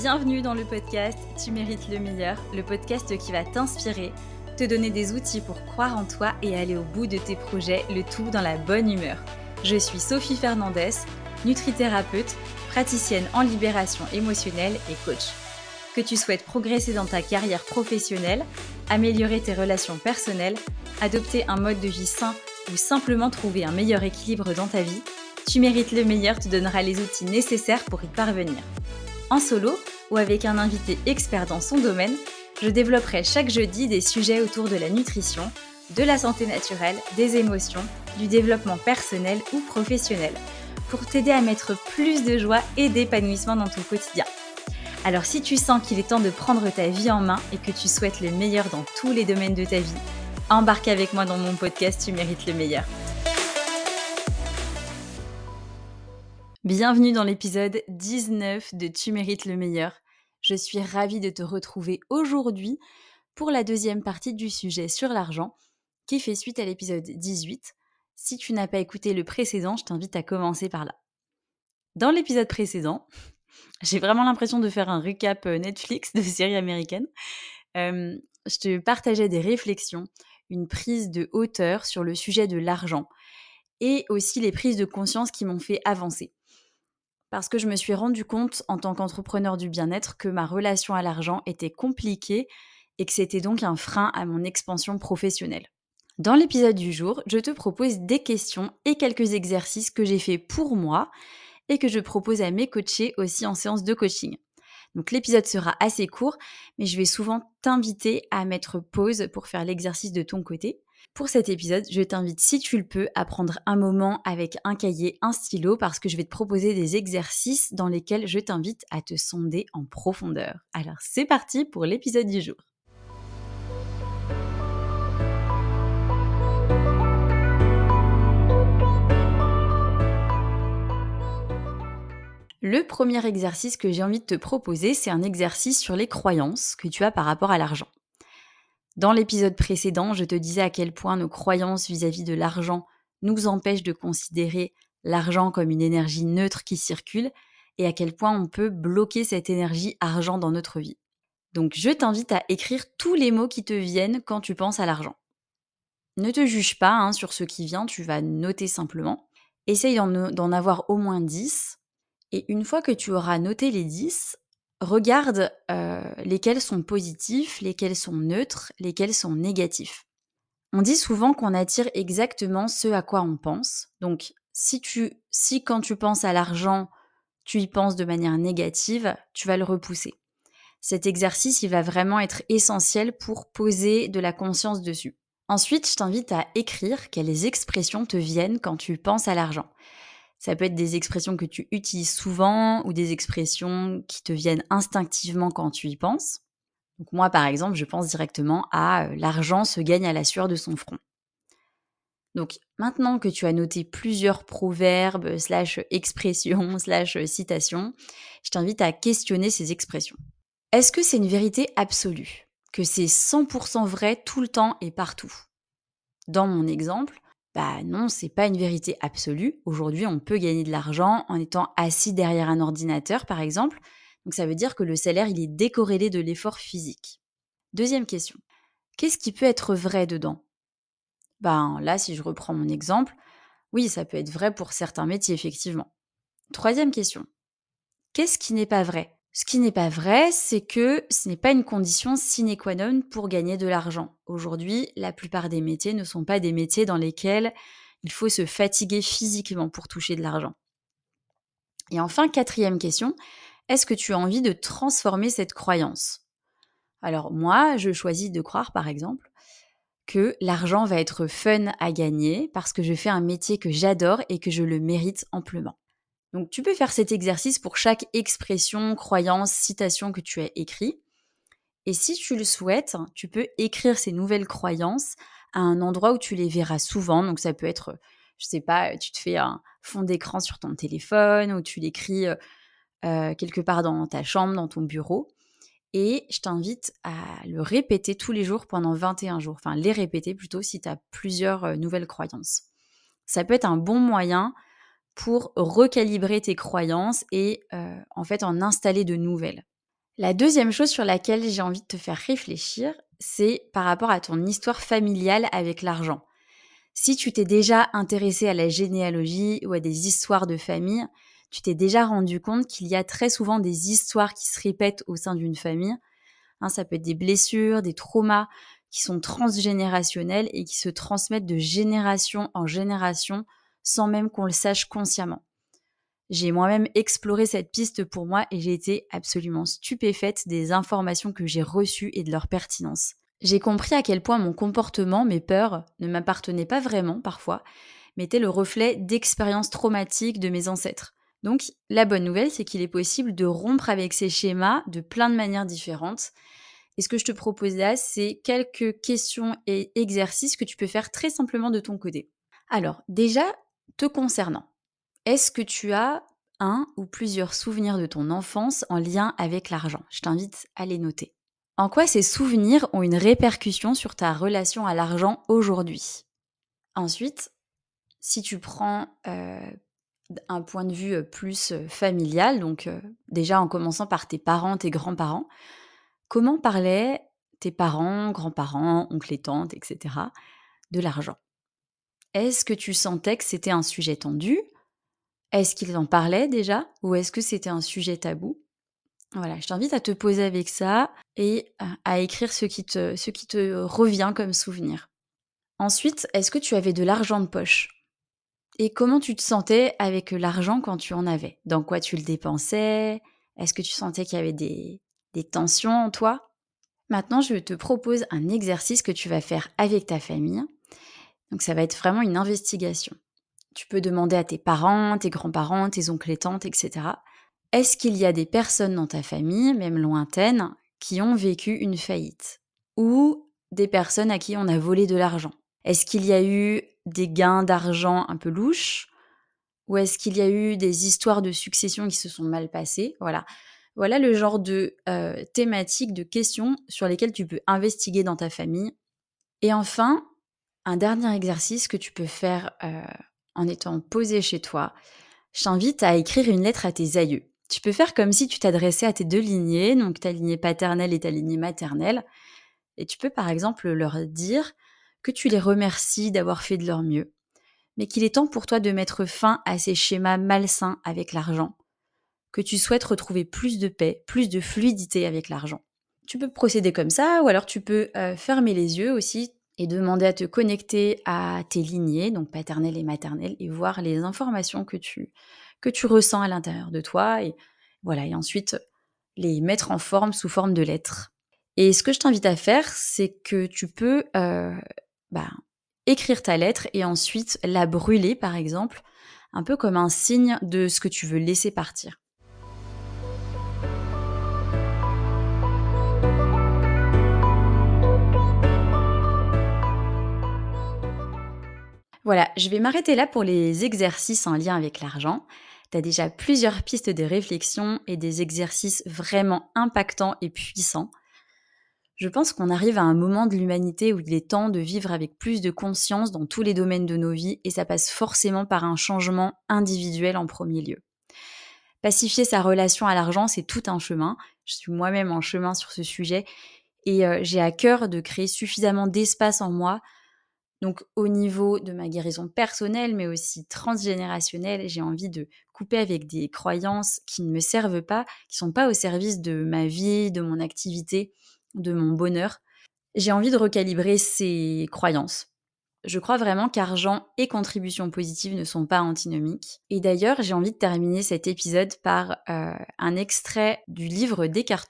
Bienvenue dans le podcast Tu mérites le meilleur, le podcast qui va t'inspirer, te donner des outils pour croire en toi et aller au bout de tes projets, le tout dans la bonne humeur. Je suis Sophie Fernandez, nutrithérapeute, praticienne en libération émotionnelle et coach. Que tu souhaites progresser dans ta carrière professionnelle, améliorer tes relations personnelles, adopter un mode de vie sain ou simplement trouver un meilleur équilibre dans ta vie, Tu mérites le meilleur te donnera les outils nécessaires pour y parvenir. En solo ou avec un invité expert dans son domaine, je développerai chaque jeudi des sujets autour de la nutrition, de la santé naturelle, des émotions, du développement personnel ou professionnel, pour t'aider à mettre plus de joie et d'épanouissement dans ton quotidien. Alors si tu sens qu'il est temps de prendre ta vie en main et que tu souhaites le meilleur dans tous les domaines de ta vie, embarque avec moi dans mon podcast Tu mérites le meilleur. Bienvenue dans l'épisode 19 de Tu mérites le meilleur. Je suis ravie de te retrouver aujourd'hui pour la deuxième partie du sujet sur l'argent qui fait suite à l'épisode 18. Si tu n'as pas écouté le précédent, je t'invite à commencer par là. Dans l'épisode précédent, j'ai vraiment l'impression de faire un recap euh, Netflix de séries américaines. Je te partageais des réflexions, une prise de hauteur sur le sujet de l'argent et aussi les prises de conscience qui m'ont fait avancer. Parce que je me suis rendu compte en tant qu'entrepreneur du bien-être que ma relation à l'argent était compliquée et que c'était donc un frein à mon expansion professionnelle. Dans l'épisode du jour, je te propose des questions et quelques exercices que j'ai fait pour moi et que je propose à mes coachés aussi en séance de coaching. Donc l'épisode sera assez court, mais je vais souvent t'inviter à mettre pause pour faire l'exercice de ton côté. Pour cet épisode, je t'invite, si tu le peux, à prendre un moment avec un cahier, un stylo, parce que je vais te proposer des exercices dans lesquels je t'invite à te sonder en profondeur. Alors c'est parti pour l'épisode du jour. Le premier exercice que j'ai envie de te proposer, c'est un exercice sur les croyances que tu as par rapport à l'argent. Dans l'épisode précédent, je te disais à quel point nos croyances vis-à-vis de l'argent nous empêchent de considérer l'argent comme une énergie neutre qui circule et à quel point on peut bloquer cette énergie argent dans notre vie. Donc je t'invite à écrire tous les mots qui te viennent quand tu penses à l'argent. Ne te juge pas hein, sur ce qui vient, tu vas noter simplement. Essaye d'en avoir au moins 10 et une fois que tu auras noté les 10, regarde euh, lesquels sont positifs, lesquels sont neutres, lesquels sont négatifs. On dit souvent qu'on attire exactement ce à quoi on pense. Donc, si, tu, si quand tu penses à l'argent, tu y penses de manière négative, tu vas le repousser. Cet exercice, il va vraiment être essentiel pour poser de la conscience dessus. Ensuite, je t'invite à écrire quelles expressions te viennent quand tu penses à l'argent. Ça peut être des expressions que tu utilises souvent ou des expressions qui te viennent instinctivement quand tu y penses. Moi, par exemple, je pense directement à euh, l'argent se gagne à la sueur de son front. Donc maintenant que tu as noté plusieurs proverbes, slash expressions, slash citations, je t'invite à questionner ces expressions. Est-ce que c'est une vérité absolue? Que c'est 100% vrai tout le temps et partout? Dans mon exemple, bah non, c'est pas une vérité absolue. Aujourd'hui, on peut gagner de l'argent en étant assis derrière un ordinateur, par exemple. Donc ça veut dire que le salaire, il est décorrélé de l'effort physique. Deuxième question. Qu'est-ce qui peut être vrai dedans? Ben là, si je reprends mon exemple, oui, ça peut être vrai pour certains métiers, effectivement. Troisième question. Qu'est-ce qui n'est pas vrai? Ce qui n'est pas vrai, c'est que ce n'est pas une condition sine qua non pour gagner de l'argent. Aujourd'hui, la plupart des métiers ne sont pas des métiers dans lesquels il faut se fatiguer physiquement pour toucher de l'argent. Et enfin, quatrième question, est-ce que tu as envie de transformer cette croyance? Alors moi, je choisis de croire, par exemple, que l'argent va être fun à gagner parce que je fais un métier que j'adore et que je le mérite amplement. Donc tu peux faire cet exercice pour chaque expression, croyance, citation que tu as écrit. Et si tu le souhaites, tu peux écrire ces nouvelles croyances à un endroit où tu les verras souvent. Donc ça peut être, je sais pas, tu te fais un fond d'écran sur ton téléphone ou tu l'écris euh, euh, quelque part dans ta chambre, dans ton bureau. Et je t'invite à le répéter tous les jours pendant 21 jours. Enfin, les répéter plutôt si tu as plusieurs euh, nouvelles croyances. Ça peut être un bon moyen pour recalibrer tes croyances et euh, en fait en installer de nouvelles. La deuxième chose sur laquelle j'ai envie de te faire réfléchir, c'est par rapport à ton histoire familiale avec l'argent. Si tu t'es déjà intéressé à la généalogie ou à des histoires de famille, tu t'es déjà rendu compte qu'il y a très souvent des histoires qui se répètent au sein d'une famille. Hein, ça peut être des blessures, des traumas qui sont transgénérationnels et qui se transmettent de génération en génération sans même qu'on le sache consciemment. J'ai moi-même exploré cette piste pour moi et j'ai été absolument stupéfaite des informations que j'ai reçues et de leur pertinence. J'ai compris à quel point mon comportement, mes peurs, ne m'appartenaient pas vraiment parfois, mais étaient le reflet d'expériences traumatiques de mes ancêtres. Donc la bonne nouvelle, c'est qu'il est possible de rompre avec ces schémas de plein de manières différentes. Et ce que je te propose là, c'est quelques questions et exercices que tu peux faire très simplement de ton côté. Alors, déjà, te concernant, est-ce que tu as un ou plusieurs souvenirs de ton enfance en lien avec l'argent? Je t'invite à les noter. En quoi ces souvenirs ont une répercussion sur ta relation à l'argent aujourd'hui? Ensuite, si tu prends euh, un point de vue plus familial, donc déjà en commençant par tes parents, tes grands-parents, comment parlaient tes parents, grands-parents, oncles et tantes, etc., de l'argent? Est-ce que tu sentais que c'était un sujet tendu? Est-ce qu'ils en parlaient déjà? Ou est-ce que c'était un sujet tabou? Voilà, je t'invite à te poser avec ça et à écrire ce qui te, ce qui te revient comme souvenir. Ensuite, est-ce que tu avais de l'argent de poche? Et comment tu te sentais avec l'argent quand tu en avais? Dans quoi tu le dépensais? Est-ce que tu sentais qu'il y avait des, des tensions en toi? Maintenant, je te propose un exercice que tu vas faire avec ta famille. Donc ça va être vraiment une investigation. Tu peux demander à tes parents, tes grands-parents, tes oncles et tantes, etc. Est-ce qu'il y a des personnes dans ta famille, même lointaines, qui ont vécu une faillite Ou des personnes à qui on a volé de l'argent? Est-ce qu'il y a eu des gains d'argent un peu louches Ou est-ce qu'il y a eu des histoires de succession qui se sont mal passées? Voilà. Voilà le genre de euh, thématiques, de questions sur lesquelles tu peux investiguer dans ta famille. Et enfin, dernier exercice que tu peux faire euh, en étant posé chez toi, je t'invite à écrire une lettre à tes aïeux. Tu peux faire comme si tu t'adressais à tes deux lignées, donc ta lignée paternelle et ta lignée maternelle. Et tu peux par exemple leur dire que tu les remercies d'avoir fait de leur mieux, mais qu'il est temps pour toi de mettre fin à ces schémas malsains avec l'argent, que tu souhaites retrouver plus de paix, plus de fluidité avec l'argent. Tu peux procéder comme ça, ou alors tu peux euh, fermer les yeux aussi, et demander à te connecter à tes lignées, donc paternelle et maternelle, et voir les informations que tu, que tu ressens à l'intérieur de toi. Et voilà, et ensuite les mettre en forme sous forme de lettres. Et ce que je t'invite à faire, c'est que tu peux euh, bah, écrire ta lettre et ensuite la brûler, par exemple, un peu comme un signe de ce que tu veux laisser partir. Voilà, je vais m'arrêter là pour les exercices en lien avec l'argent. Tu as déjà plusieurs pistes de réflexion et des exercices vraiment impactants et puissants. Je pense qu'on arrive à un moment de l'humanité où il est temps de vivre avec plus de conscience dans tous les domaines de nos vies et ça passe forcément par un changement individuel en premier lieu. Pacifier sa relation à l'argent, c'est tout un chemin. Je suis moi-même en chemin sur ce sujet et euh, j'ai à cœur de créer suffisamment d'espace en moi donc au niveau de ma guérison personnelle, mais aussi transgénérationnelle, j'ai envie de couper avec des croyances qui ne me servent pas, qui sont pas au service de ma vie, de mon activité, de mon bonheur. J'ai envie de recalibrer ces croyances. Je crois vraiment qu'argent et contribution positive ne sont pas antinomiques. Et d'ailleurs, j'ai envie de terminer cet épisode par euh, un extrait du livre d'Eckhart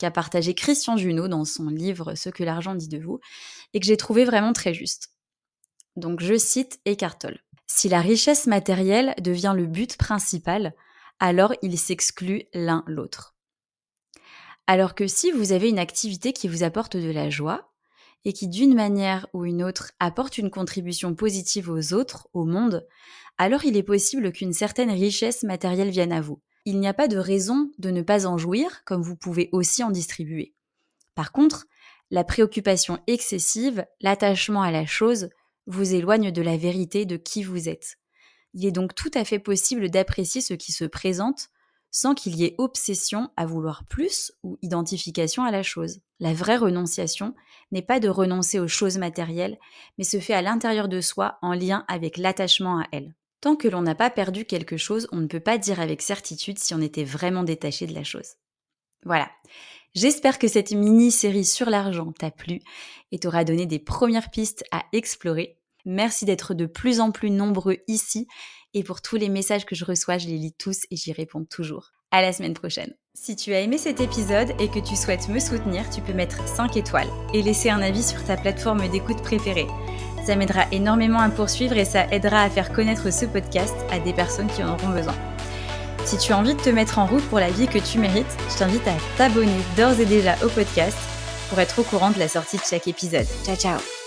qu'a partagé Christian Junot dans son livre Ce que l'argent dit de vous, et que j'ai trouvé vraiment très juste. Donc je cite Eckhart. Si la richesse matérielle devient le but principal, alors il s'exclut l'un l'autre. Alors que si vous avez une activité qui vous apporte de la joie, et qui d'une manière ou une autre apporte une contribution positive aux autres, au monde, alors il est possible qu'une certaine richesse matérielle vienne à vous il n'y a pas de raison de ne pas en jouir, comme vous pouvez aussi en distribuer. Par contre, la préoccupation excessive, l'attachement à la chose, vous éloigne de la vérité de qui vous êtes. Il est donc tout à fait possible d'apprécier ce qui se présente sans qu'il y ait obsession à vouloir plus ou identification à la chose. La vraie renonciation n'est pas de renoncer aux choses matérielles, mais se fait à l'intérieur de soi en lien avec l'attachement à elles. Tant que l'on n'a pas perdu quelque chose, on ne peut pas dire avec certitude si on était vraiment détaché de la chose. Voilà. J'espère que cette mini-série sur l'argent t'a plu et t'aura donné des premières pistes à explorer. Merci d'être de plus en plus nombreux ici et pour tous les messages que je reçois, je les lis tous et j'y réponds toujours. À la semaine prochaine. Si tu as aimé cet épisode et que tu souhaites me soutenir, tu peux mettre 5 étoiles et laisser un avis sur ta plateforme d'écoute préférée. Ça m'aidera énormément à poursuivre et ça aidera à faire connaître ce podcast à des personnes qui en auront besoin. Si tu as envie de te mettre en route pour la vie que tu mérites, je t'invite à t'abonner d'ores et déjà au podcast pour être au courant de la sortie de chaque épisode. Ciao ciao